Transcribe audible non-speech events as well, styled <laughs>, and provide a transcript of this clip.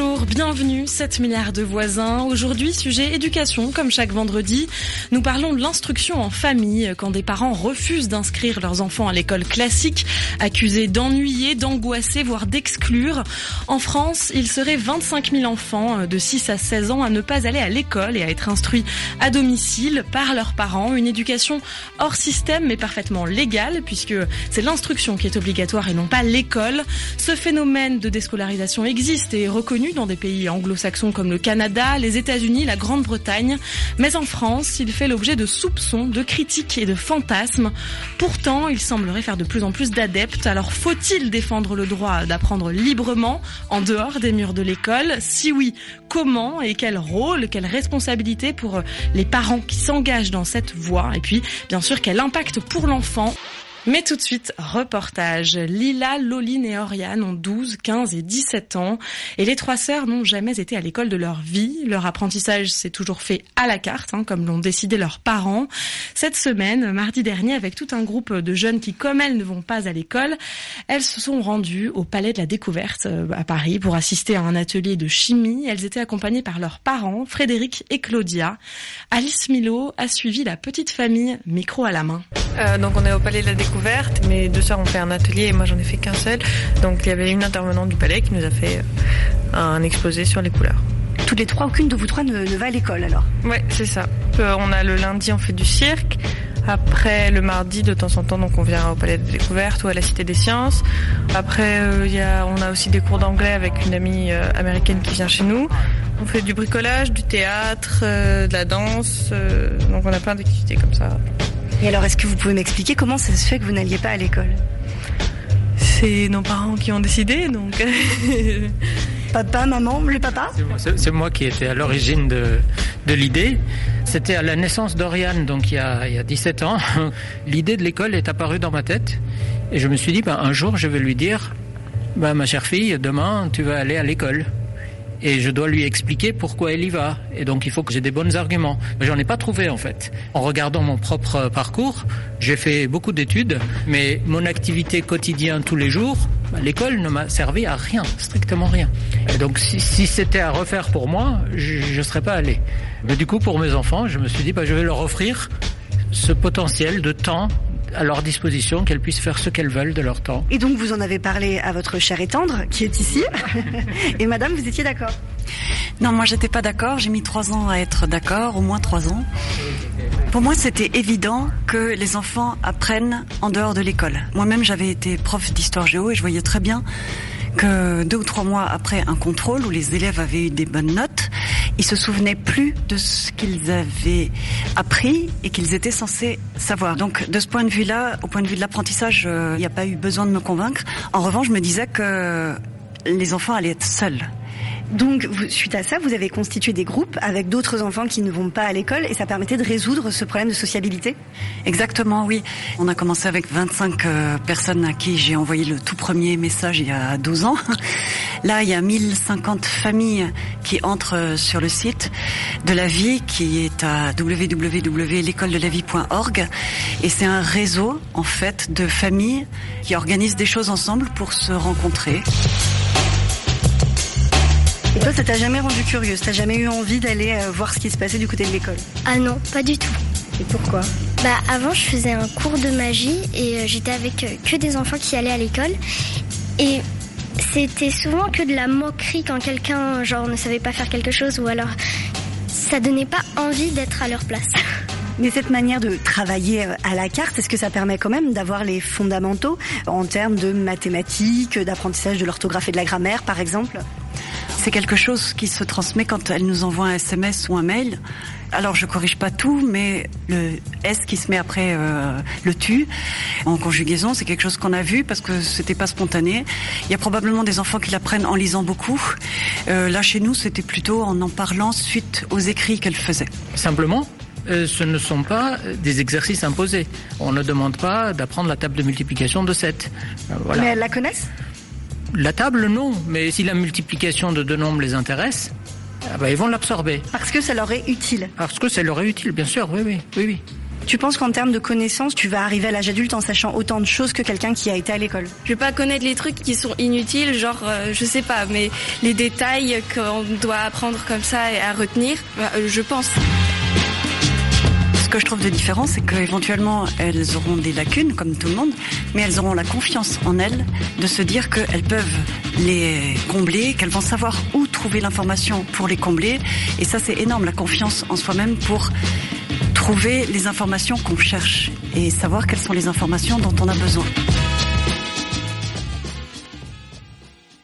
Bonjour, bienvenue, 7 milliards de voisins. Aujourd'hui, sujet éducation, comme chaque vendredi. Nous parlons de l'instruction en famille, quand des parents refusent d'inscrire leurs enfants à l'école classique, accusés d'ennuyer, d'angoisser, voire d'exclure. En France, il serait 25 000 enfants de 6 à 16 ans à ne pas aller à l'école et à être instruits à domicile par leurs parents. Une éducation hors système, mais parfaitement légale, puisque c'est l'instruction qui est obligatoire et non pas l'école. Ce phénomène de déscolarisation existe et reconnu dans des pays anglo-saxons comme le Canada, les États-Unis, la Grande-Bretagne. Mais en France, il fait l'objet de soupçons, de critiques et de fantasmes. Pourtant, il semblerait faire de plus en plus d'adeptes. Alors faut-il défendre le droit d'apprendre librement en dehors des murs de l'école? Si oui, comment et quel rôle, quelle responsabilité pour les parents qui s'engagent dans cette voie? Et puis, bien sûr, quel impact pour l'enfant? Mais tout de suite, reportage. Lila, Loline et Oriane ont 12, 15 et 17 ans et les trois sœurs n'ont jamais été à l'école de leur vie. Leur apprentissage s'est toujours fait à la carte, hein, comme l'ont décidé leurs parents. Cette semaine, mardi dernier, avec tout un groupe de jeunes qui, comme elles, ne vont pas à l'école, elles se sont rendues au Palais de la Découverte euh, à Paris pour assister à un atelier de chimie. Elles étaient accompagnées par leurs parents, Frédéric et Claudia. Alice Milo a suivi la petite famille, micro à la main. Euh, donc on est au Palais de la Découverte mes deux sœurs ont fait un atelier et moi j'en ai fait qu'un seul. Donc il y avait une intervenante du palais qui nous a fait euh, un exposé sur les couleurs. Toutes les trois, aucune de vous trois ne, va à l'école alors Ouais, c'est ça. Euh, on a le lundi, on fait du cirque. Après, le mardi, de temps en temps, donc on vient au Palais de Découverte ou à la Cité des Sciences. Après, euh, y a, on a aussi des cours d'anglais avec une amie américaine qui vient chez nous. On fait du bricolage, du théâtre, de la danse. donc on a plein d'activités comme ça. Et alors, est-ce que vous pouvez m'expliquer comment ça se fait que vous n'alliez pas à l'école? C'est nos parents qui ont décidé, donc. <laughs> papa, maman, le papa? C'est moi qui étais à l'origine de, de l'idée. C'était à la naissance d'Oriane, donc il y, a, il y a 17 ans. <laughs> L'idée de l'école est apparue dans ma tête. Et je me suis dit, ben, un jour, je vais lui dire, ben, ma chère fille, demain, tu vas aller à l'école et je dois lui expliquer pourquoi elle y va. Et donc il faut que j'ai des bons arguments. Mais j'en ai pas trouvé en fait. En regardant mon propre parcours, j'ai fait beaucoup d'études, mais mon activité quotidienne tous les jours, bah, l'école ne m'a servi à rien, strictement rien. Et donc si, c'était à refaire pour moi, je ne serais pas allé. Mais du coup pour mes enfants, je me suis dit bah, je vais leur offrir ce potentiel de temps à leur disposition, qu'elles puissent faire ce qu'elles veulent de leur temps. Et donc vous en avez parlé à votre chère et tendre qui est ici. <laughs> et madame, vous étiez d'accord? Non, moi j'étais pas d'accord. J'ai mis trois ans à être d'accord, au moins trois ans. Pour moi, c'était évident que les enfants apprennent en dehors de l'école. Moi-même, j'avais été prof d'histoire géo et je voyais très bien que deux ou trois mois après un contrôle où les élèves avaient eu des bonnes notes, ils se souvenaient plus de ce qu'ils avaient appris et qu'ils étaient censés savoir. Donc de ce point de vue-là, au point de vue de l'apprentissage, euh, il n'y a pas eu besoin de me convaincre. En revanche, je me disais que les enfants allaient être seuls. Donc, suite à ça, vous avez constitué des groupes avec d'autres enfants qui ne vont pas à l'école et ça permettait de résoudre ce problème de sociabilité? Exactement, oui. On a commencé avec 25 euh, personnes à qui j'ai envoyé le tout premier message il y a 12 ans. <laughs> Là, il y a 1050 familles qui entrent euh, sur le site de la vie qui est à www.l'écoledelavie.org et c'est un réseau, en fait, de familles qui organisent des choses ensemble pour se rencontrer. Et toi, ça t'a jamais rendu curieuse T'as jamais eu envie d'aller euh, voir ce qui se passait du côté de l'école? Ah non, pas du tout. Et pourquoi? Bah avant, je faisais un cours de magie et euh, j'étais avec euh, que des enfants qui allaient à l'école. Et c'était souvent que de la moquerie quand quelqu'un genre ne savait pas faire quelque chose ou alors ça donnait pas envie d'être à leur place. <laughs> Mais cette manière de travailler à la carte, est-ce que ça permet quand même d'avoir les fondamentaux en termes de mathématiques, d'apprentissage de l'orthographe et de la grammaire par exemple? C'est quelque chose qui se transmet quand elle nous envoie un SMS ou un mail. Alors je corrige pas tout, mais le S qui se met après euh, le tu en conjugaison, c'est quelque chose qu'on a vu parce que c'était pas spontané. Il y a probablement des enfants qui l'apprennent en lisant beaucoup. Euh, là chez nous, c'était plutôt en en parlant suite aux écrits qu'elle faisait. Simplement, euh, ce ne sont pas des exercices imposés. On ne demande pas d'apprendre la table de multiplication de 7. Voilà. Mais elles la connaissent la table, non, mais si la multiplication de deux nombres les intéresse, ah bah, ils vont l'absorber. Parce que ça leur est utile. Parce que ça leur est utile, bien sûr, oui, oui, oui, oui. Tu penses qu'en termes de connaissances, tu vas arriver à l'âge adulte en sachant autant de choses que quelqu'un qui a été à l'école? Je vais pas connaître les trucs qui sont inutiles, genre euh, je sais pas, mais les détails qu'on doit apprendre comme ça et à retenir, bah, euh, je pense. Ce que je trouve de différent, c'est qu'éventuellement, elles auront des lacunes, comme tout le monde, mais elles auront la confiance en elles de se dire qu'elles peuvent les combler, qu'elles vont savoir où trouver l'information pour les combler. Et ça, c'est énorme, la confiance en soi-même pour trouver les informations qu'on cherche et savoir quelles sont les informations dont on a besoin.